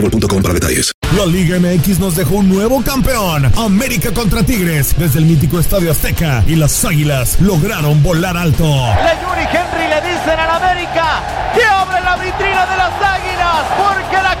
boostmobile.com para detalles. La Liga MX nos dejó un nuevo campeón. América contra Tigres desde el mítico Estadio Azteca y las Águilas lograron volar alto. Le Yuri Henry le dicen al América que abre la vitrina de las Águilas porque la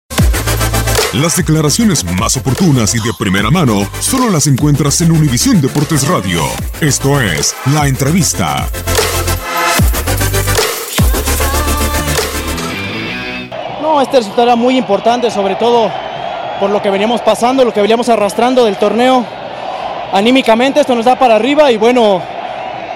Las declaraciones más oportunas y de primera mano solo las encuentras en Univisión Deportes Radio. Esto es La Entrevista. No, este resultado era muy importante, sobre todo por lo que veníamos pasando, lo que veníamos arrastrando del torneo. Anímicamente esto nos da para arriba y bueno,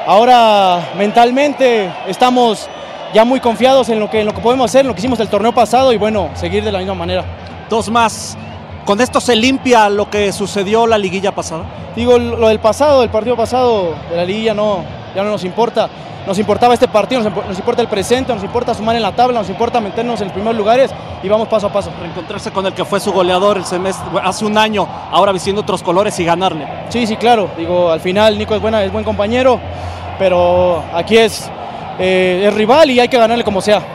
ahora mentalmente estamos ya muy confiados en lo que, en lo que podemos hacer, en lo que hicimos el torneo pasado y bueno, seguir de la misma manera. Dos más. ¿Con esto se limpia lo que sucedió la liguilla pasada? Digo, lo del pasado, el partido pasado de la liguilla no, ya no nos importa. Nos importaba este partido, nos, nos importa el presente, nos importa sumar en la tabla, nos importa meternos en los primeros lugares y vamos paso a paso. Reencontrarse con el que fue su goleador el semestre, hace un año, ahora vistiendo otros colores y ganarle. Sí, sí, claro. Digo, al final Nico es, buena, es buen compañero, pero aquí es, eh, es rival y hay que ganarle como sea.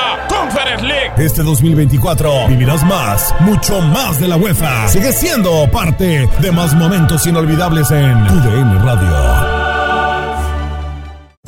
Conference League. Este 2024 vivirás más, mucho más de la UEFA. Sigue siendo parte de más momentos inolvidables en tu DN Radio.